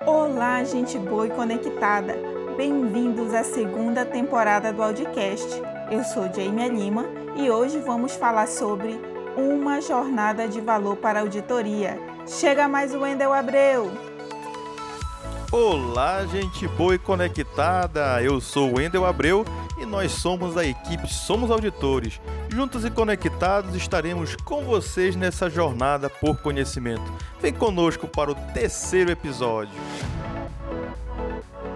Olá, gente boa e conectada! Bem-vindos à segunda temporada do Audicast. Eu sou Jamie Lima e hoje vamos falar sobre uma jornada de valor para auditoria. Chega mais o Wendel Abreu! Olá, gente boa e conectada! Eu sou o Wendel Abreu e nós somos a equipe Somos Auditores. Juntos e conectados estaremos com vocês nessa jornada por conhecimento. Vem conosco para o terceiro episódio.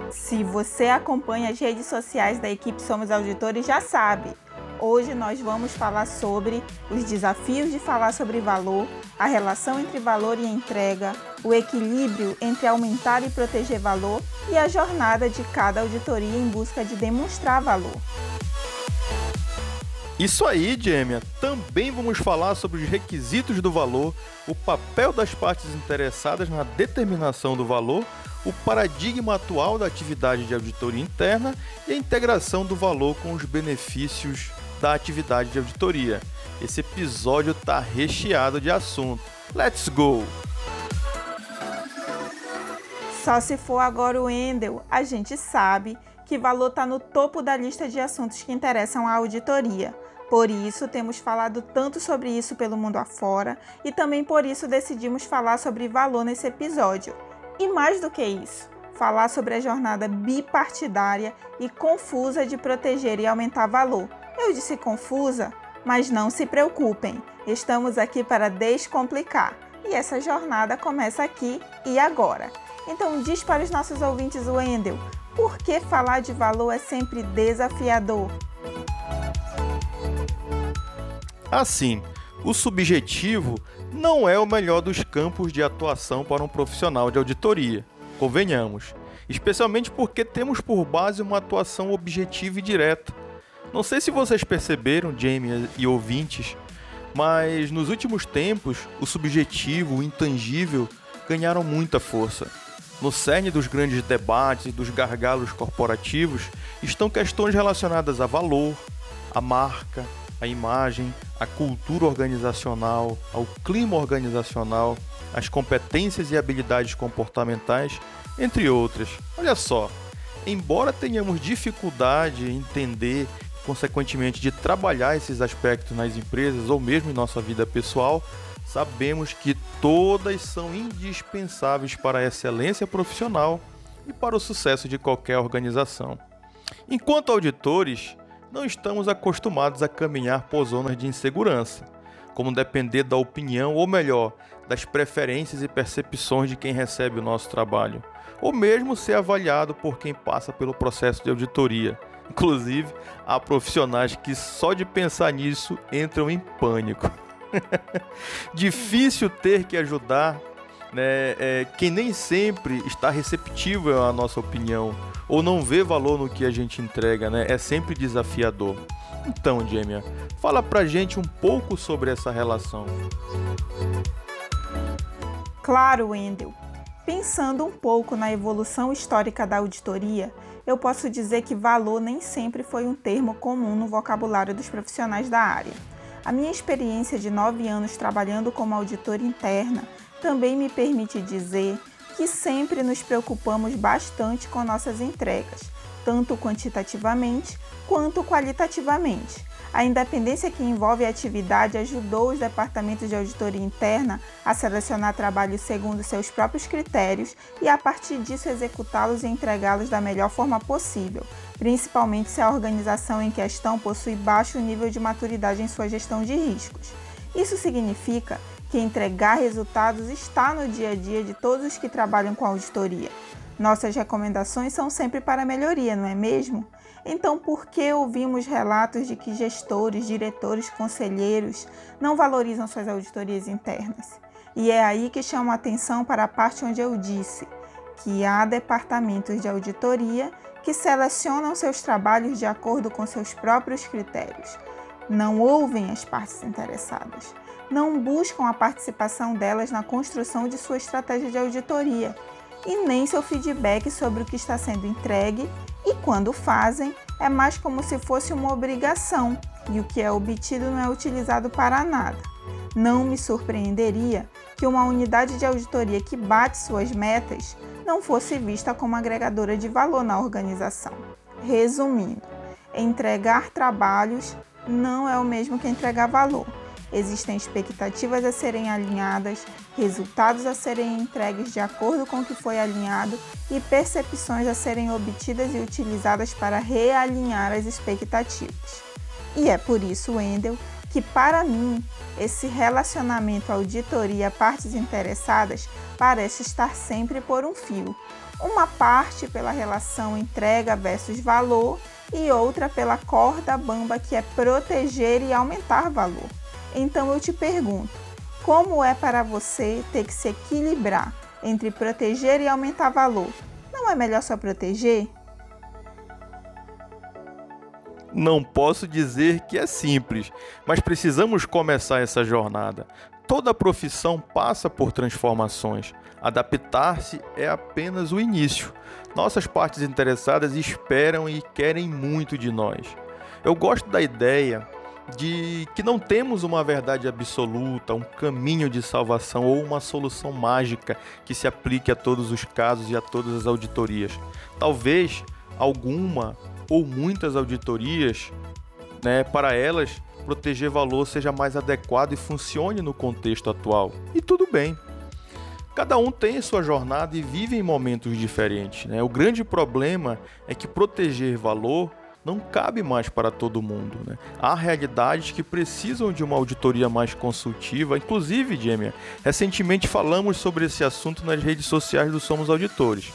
Se você acompanha as redes sociais da equipe Somos Auditores, já sabe. Hoje nós vamos falar sobre os desafios de falar sobre valor, a relação entre valor e entrega, o equilíbrio entre aumentar e proteger valor e a jornada de cada auditoria em busca de demonstrar valor. Isso aí, Gêmea. Também vamos falar sobre os requisitos do valor, o papel das partes interessadas na determinação do valor, o paradigma atual da atividade de auditoria interna e a integração do valor com os benefícios da atividade de auditoria. Esse episódio está recheado de assunto. Let's go! Só se for agora o Endel, a gente sabe que valor está no topo da lista de assuntos que interessam à auditoria. Por isso, temos falado tanto sobre isso pelo mundo afora e também por isso decidimos falar sobre valor nesse episódio. E mais do que isso, falar sobre a jornada bipartidária e confusa de proteger e aumentar valor. Eu disse confusa, mas não se preocupem, estamos aqui para descomplicar. E essa jornada começa aqui e agora. Então diz para os nossos ouvintes, Wendel, por que falar de valor é sempre desafiador? Assim, o subjetivo não é o melhor dos campos de atuação para um profissional de auditoria, convenhamos, especialmente porque temos por base uma atuação objetiva e direta. Não sei se vocês perceberam, Jamie e ouvintes, mas nos últimos tempos o subjetivo, o intangível, ganharam muita força. No cerne dos grandes debates e dos gargalos corporativos estão questões relacionadas a valor, a marca, a imagem, a cultura organizacional, ao clima organizacional, as competências e habilidades comportamentais, entre outras. Olha só, embora tenhamos dificuldade em entender, consequentemente, de trabalhar esses aspectos nas empresas ou mesmo em nossa vida pessoal, sabemos que todas são indispensáveis para a excelência profissional e para o sucesso de qualquer organização. Enquanto auditores, não estamos acostumados a caminhar por zonas de insegurança, como depender da opinião, ou melhor, das preferências e percepções de quem recebe o nosso trabalho, ou mesmo ser avaliado por quem passa pelo processo de auditoria. Inclusive, há profissionais que só de pensar nisso entram em pânico. Difícil ter que ajudar né, é, quem nem sempre está receptivo à nossa opinião ou não vê valor no que a gente entrega, né? É sempre desafiador. Então, Jamie, fala pra gente um pouco sobre essa relação. Claro, Wendel. Pensando um pouco na evolução histórica da auditoria, eu posso dizer que valor nem sempre foi um termo comum no vocabulário dos profissionais da área. A minha experiência de nove anos trabalhando como auditora interna também me permite dizer que sempre nos preocupamos bastante com nossas entregas, tanto quantitativamente quanto qualitativamente. A independência que envolve a atividade ajudou os departamentos de auditoria interna a selecionar trabalhos segundo seus próprios critérios e, a partir disso, executá-los e entregá-los da melhor forma possível, principalmente se a organização em questão possui baixo nível de maturidade em sua gestão de riscos. Isso significa que entregar resultados está no dia a dia de todos os que trabalham com auditoria. Nossas recomendações são sempre para melhoria, não é mesmo? Então, por que ouvimos relatos de que gestores, diretores, conselheiros não valorizam suas auditorias internas? E é aí que chamo a atenção para a parte onde eu disse que há departamentos de auditoria que selecionam seus trabalhos de acordo com seus próprios critérios. Não ouvem as partes interessadas não buscam a participação delas na construção de sua estratégia de auditoria e nem seu feedback sobre o que está sendo entregue, e quando fazem, é mais como se fosse uma obrigação e o que é obtido não é utilizado para nada. Não me surpreenderia que uma unidade de auditoria que bate suas metas não fosse vista como agregadora de valor na organização. Resumindo, entregar trabalhos não é o mesmo que entregar valor. Existem expectativas a serem alinhadas, resultados a serem entregues de acordo com o que foi alinhado e percepções a serem obtidas e utilizadas para realinhar as expectativas. E é por isso, Wendel, que para mim esse relacionamento auditoria-partes interessadas parece estar sempre por um fio. Uma parte pela relação entrega versus valor e outra pela corda bamba que é proteger e aumentar valor. Então eu te pergunto: como é para você ter que se equilibrar entre proteger e aumentar valor? Não é melhor só proteger? Não posso dizer que é simples, mas precisamos começar essa jornada. Toda profissão passa por transformações. Adaptar-se é apenas o início. Nossas partes interessadas esperam e querem muito de nós. Eu gosto da ideia de que não temos uma verdade absoluta, um caminho de salvação ou uma solução mágica que se aplique a todos os casos e a todas as auditorias. Talvez alguma ou muitas auditorias, né, para elas proteger valor seja mais adequado e funcione no contexto atual. E tudo bem. Cada um tem sua jornada e vive em momentos diferentes. Né? O grande problema é que proteger valor não cabe mais para todo mundo. Né? Há realidades que precisam de uma auditoria mais consultiva. Inclusive, Jamie, recentemente falamos sobre esse assunto nas redes sociais do Somos Auditores.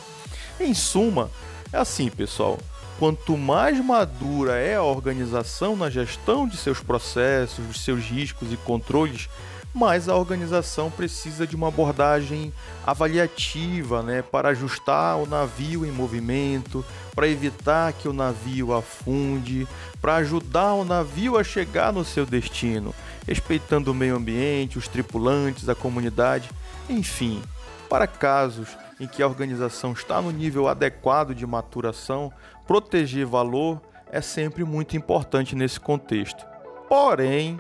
Em suma, é assim, pessoal. Quanto mais madura é a organização na gestão de seus processos, de seus riscos e controles, mais a organização precisa de uma abordagem avaliativa né, para ajustar o navio em movimento, para evitar que o navio afunde, para ajudar o navio a chegar no seu destino, respeitando o meio ambiente, os tripulantes, a comunidade, enfim, para casos em que a organização está no nível adequado de maturação, proteger valor é sempre muito importante nesse contexto. Porém,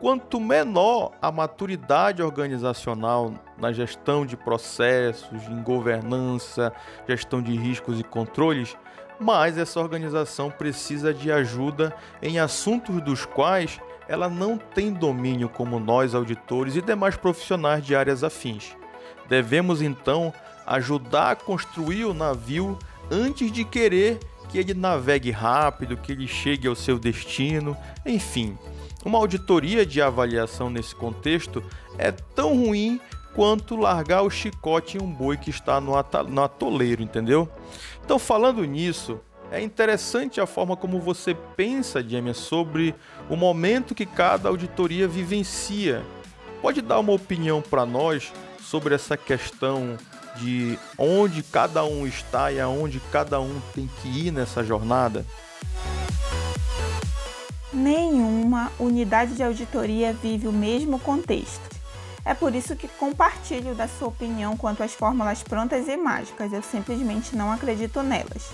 quanto menor a maturidade organizacional na gestão de processos, em governança, gestão de riscos e controles, mais essa organização precisa de ajuda em assuntos dos quais ela não tem domínio como nós auditores e demais profissionais de áreas afins. Devemos então ajudar a construir o navio antes de querer que ele navegue rápido, que ele chegue ao seu destino, enfim. Uma auditoria de avaliação nesse contexto é tão ruim quanto largar o chicote em um boi que está no, no atoleiro, entendeu? Então, falando nisso, é interessante a forma como você pensa, Jamie, sobre o momento que cada auditoria vivencia. Pode dar uma opinião para nós sobre essa questão de onde cada um está e aonde cada um tem que ir nessa jornada? Nenhuma unidade de auditoria vive o mesmo contexto. É por isso que compartilho da sua opinião quanto às fórmulas prontas e mágicas, eu simplesmente não acredito nelas.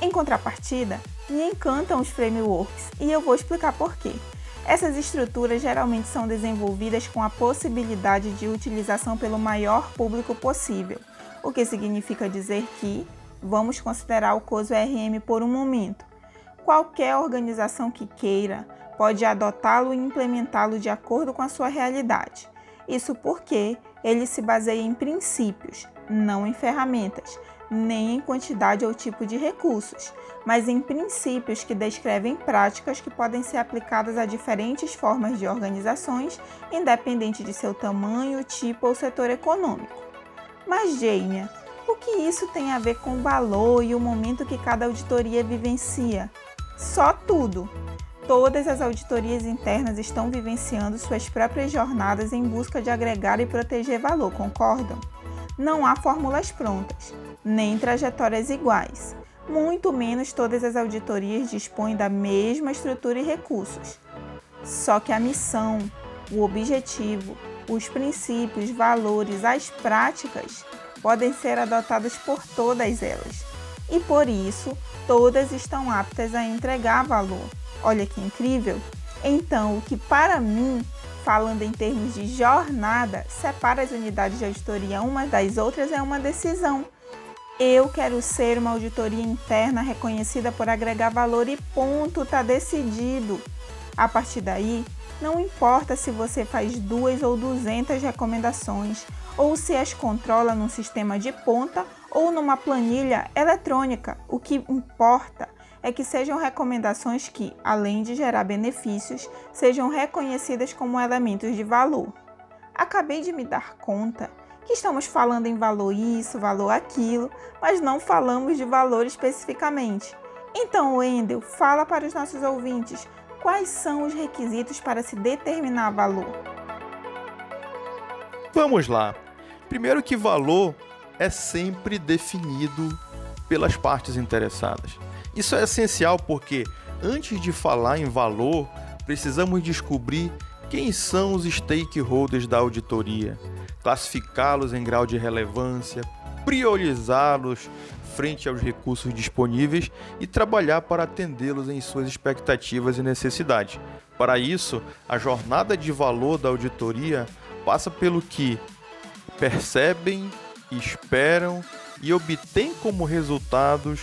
Em contrapartida, me encantam os frameworks e eu vou explicar por quê. Essas estruturas geralmente são desenvolvidas com a possibilidade de utilização pelo maior público possível, o que significa dizer que vamos considerar o COSO RM por um momento. Qualquer organização que queira pode adotá-lo e implementá-lo de acordo com a sua realidade. Isso porque ele se baseia em princípios, não em ferramentas, nem em quantidade ou tipo de recursos, mas em princípios que descrevem práticas que podem ser aplicadas a diferentes formas de organizações, independente de seu tamanho, tipo ou setor econômico. Mas, Jamie, o que isso tem a ver com o valor e o momento que cada auditoria vivencia? Só tudo! Todas as auditorias internas estão vivenciando suas próprias jornadas em busca de agregar e proteger valor, concordam? Não há fórmulas prontas, nem trajetórias iguais. Muito menos todas as auditorias dispõem da mesma estrutura e recursos. Só que a missão, o objetivo, os princípios, valores, as práticas podem ser adotadas por todas elas. E por isso, todas estão aptas a entregar valor. Olha que incrível! Então, o que para mim, falando em termos de jornada, separa as unidades de auditoria umas das outras é uma decisão Eu quero ser uma auditoria interna reconhecida por agregar valor e ponto, tá decidido. A partir daí, não importa se você faz duas ou duzentas recomendações, ou se as controla num sistema de ponta ou numa planilha eletrônica, o que importa é que sejam recomendações que, além de gerar benefícios, sejam reconhecidas como elementos de valor. Acabei de me dar conta que estamos falando em valor isso, valor aquilo, mas não falamos de valor especificamente. Então, Wendel, fala para os nossos ouvintes quais são os requisitos para se determinar valor. Vamos lá. Primeiro que valor é sempre definido pelas partes interessadas. Isso é essencial porque antes de falar em valor, precisamos descobrir quem são os stakeholders da auditoria, classificá-los em grau de relevância, priorizá-los frente aos recursos disponíveis e trabalhar para atendê-los em suas expectativas e necessidades. Para isso, a jornada de valor da auditoria passa pelo que percebem, esperam e obtêm como resultados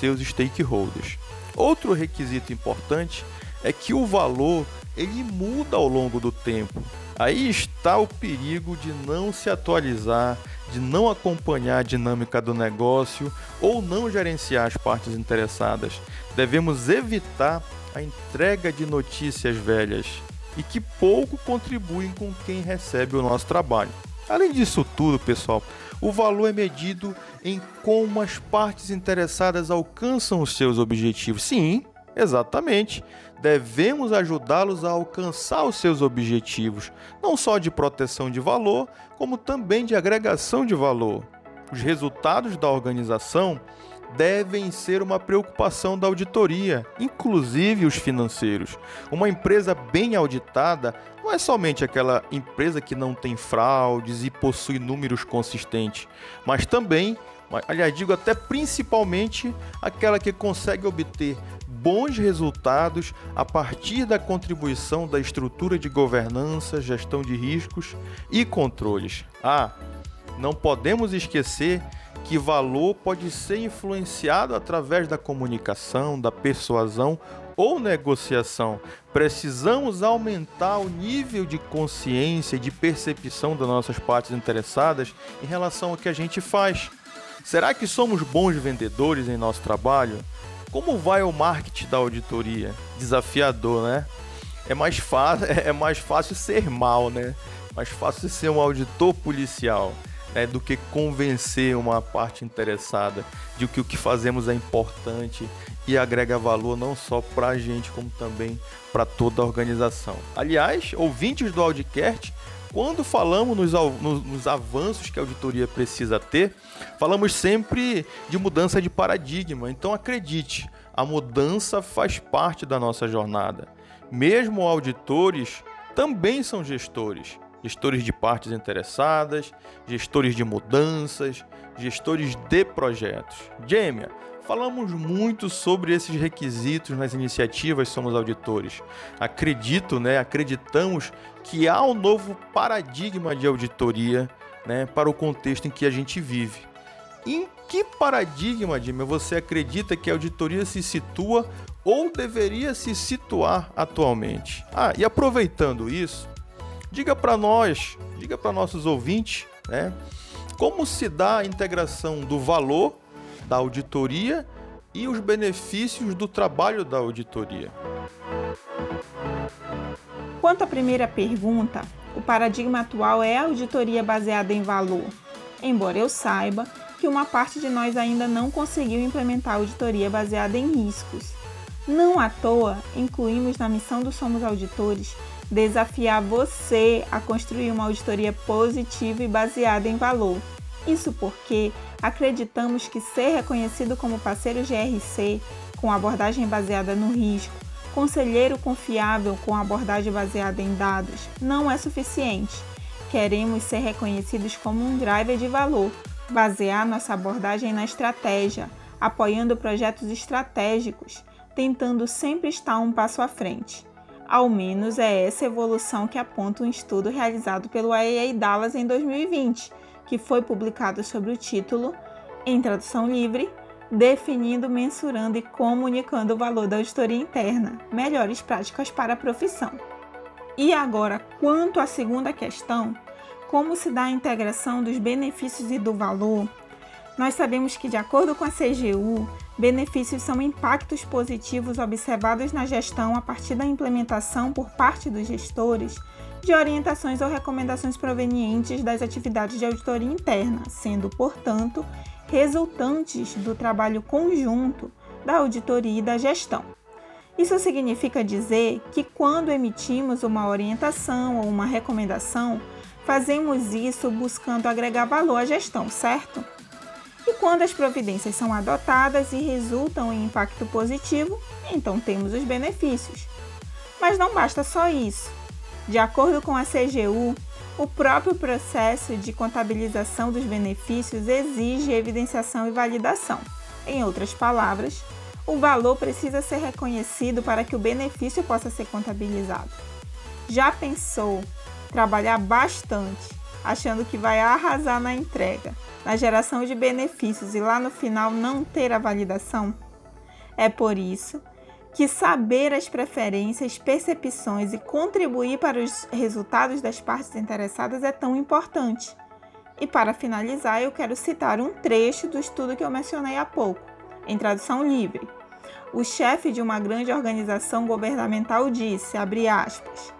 seus stakeholders. Outro requisito importante é que o valor ele muda ao longo do tempo. Aí está o perigo de não se atualizar, de não acompanhar a dinâmica do negócio ou não gerenciar as partes interessadas. Devemos evitar a entrega de notícias velhas e que pouco contribuem com quem recebe o nosso trabalho. Além disso tudo, pessoal, o valor é medido em como as partes interessadas alcançam os seus objetivos. Sim, exatamente. Devemos ajudá-los a alcançar os seus objetivos, não só de proteção de valor, como também de agregação de valor. Os resultados da organização devem ser uma preocupação da auditoria, inclusive os financeiros. Uma empresa bem auditada não é somente aquela empresa que não tem fraudes e possui números consistentes, mas também, aliás, digo até principalmente, aquela que consegue obter bons resultados a partir da contribuição da estrutura de governança, gestão de riscos e controles. Ah, não podemos esquecer que valor pode ser influenciado através da comunicação, da persuasão ou negociação. Precisamos aumentar o nível de consciência e de percepção das nossas partes interessadas em relação ao que a gente faz. Será que somos bons vendedores em nosso trabalho? Como vai o marketing da auditoria? Desafiador, né? É mais, é mais fácil ser mal, né? Mais fácil ser um auditor policial né, do que convencer uma parte interessada de que o que fazemos é importante e agrega valor não só para a gente, como também para toda a organização. Aliás, ouvintes do Audicast, quando falamos nos, nos, nos, avanços que a auditoria precisa ter, falamos sempre de mudança de paradigma. Então acredite, a mudança faz parte da nossa jornada. Mesmo auditores também são gestores gestores de partes interessadas, gestores de mudanças, gestores de projetos. Gêmea, falamos muito sobre esses requisitos nas iniciativas Somos Auditores. Acredito, né, acreditamos que há um novo paradigma de auditoria né, para o contexto em que a gente vive. Em que paradigma, Gêmea, você acredita que a auditoria se situa ou deveria se situar atualmente? Ah, e aproveitando isso, Diga para nós, diga para nossos ouvintes, né? Como se dá a integração do valor da auditoria e os benefícios do trabalho da auditoria? Quanto à primeira pergunta, o paradigma atual é a auditoria baseada em valor. Embora eu saiba que uma parte de nós ainda não conseguiu implementar a auditoria baseada em riscos. Não à toa, incluímos na missão do Somos Auditores desafiar você a construir uma auditoria positiva e baseada em valor. Isso porque acreditamos que ser reconhecido como parceiro GRC com abordagem baseada no risco, conselheiro confiável com abordagem baseada em dados, não é suficiente. Queremos ser reconhecidos como um driver de valor, basear nossa abordagem na estratégia, apoiando projetos estratégicos, tentando sempre estar um passo à frente. Ao menos é essa evolução que aponta um estudo realizado pelo IAA Dallas em 2020, que foi publicado sob o título Em tradução livre, definindo, mensurando e comunicando o valor da auditoria interna, melhores práticas para a profissão. E agora, quanto à segunda questão, como se dá a integração dos benefícios e do valor, nós sabemos que, de acordo com a CGU, benefícios são impactos positivos observados na gestão a partir da implementação por parte dos gestores de orientações ou recomendações provenientes das atividades de auditoria interna, sendo, portanto, resultantes do trabalho conjunto da auditoria e da gestão. Isso significa dizer que quando emitimos uma orientação ou uma recomendação, fazemos isso buscando agregar valor à gestão, certo? E quando as providências são adotadas e resultam em impacto positivo, então temos os benefícios. Mas não basta só isso. De acordo com a CGU, o próprio processo de contabilização dos benefícios exige evidenciação e validação. Em outras palavras, o valor precisa ser reconhecido para que o benefício possa ser contabilizado. Já pensou trabalhar bastante, achando que vai arrasar na entrega, na geração de benefícios e lá no final não ter a validação? É por isso que saber as preferências, percepções e contribuir para os resultados das partes interessadas é tão importante. E para finalizar, eu quero citar um trecho do estudo que eu mencionei há pouco em tradução livre. O chefe de uma grande organização governamental disse, aspas,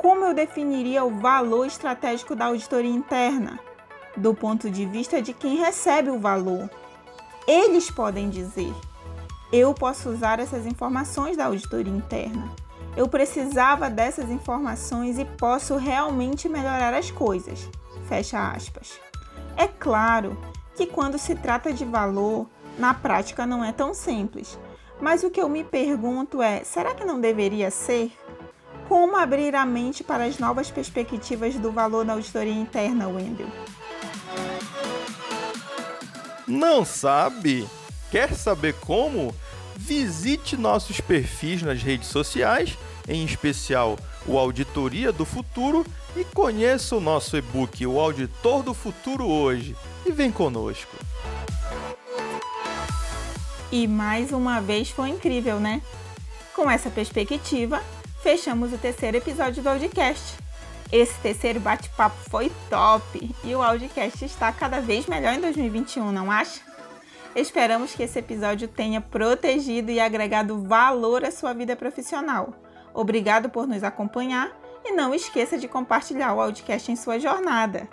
como eu definiria o valor estratégico da auditoria interna? Do ponto de vista de quem recebe o valor. Eles podem dizer, eu posso usar essas informações da auditoria interna. Eu precisava dessas informações e posso realmente melhorar as coisas. Fecha aspas. É claro que quando se trata de valor, na prática não é tão simples. Mas o que eu me pergunto é: será que não deveria ser? Como abrir a mente para as novas perspectivas do valor da auditoria interna, Wendel? Não sabe? Quer saber como? Visite nossos perfis nas redes sociais, em especial o Auditoria do Futuro, e conheça o nosso e-book, O Auditor do Futuro Hoje. E vem conosco! E mais uma vez foi incrível, né? Com essa perspectiva, fechamos o terceiro episódio do Audicast. Esse terceiro bate-papo foi top e o Audicast está cada vez melhor em 2021, não acha? Esperamos que esse episódio tenha protegido e agregado valor à sua vida profissional. Obrigado por nos acompanhar e não esqueça de compartilhar o Audicast em sua jornada.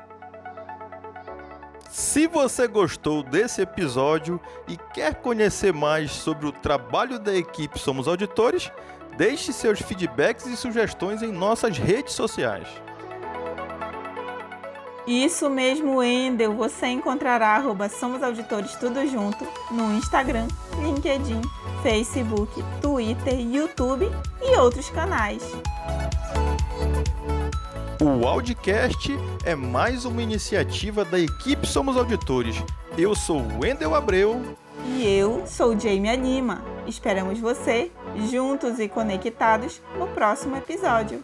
Se você gostou desse episódio e quer conhecer mais sobre o trabalho da equipe Somos Auditores, deixe seus feedbacks e sugestões em nossas redes sociais. Isso mesmo, Endel. Você encontrará arroba Somos Auditores tudo junto no Instagram, LinkedIn, Facebook, Twitter, YouTube e outros canais. O Audicast é mais uma iniciativa da equipe Somos Auditores. Eu sou Wendel Abreu. E eu sou Jamie Lima. Esperamos você, juntos e conectados, no próximo episódio.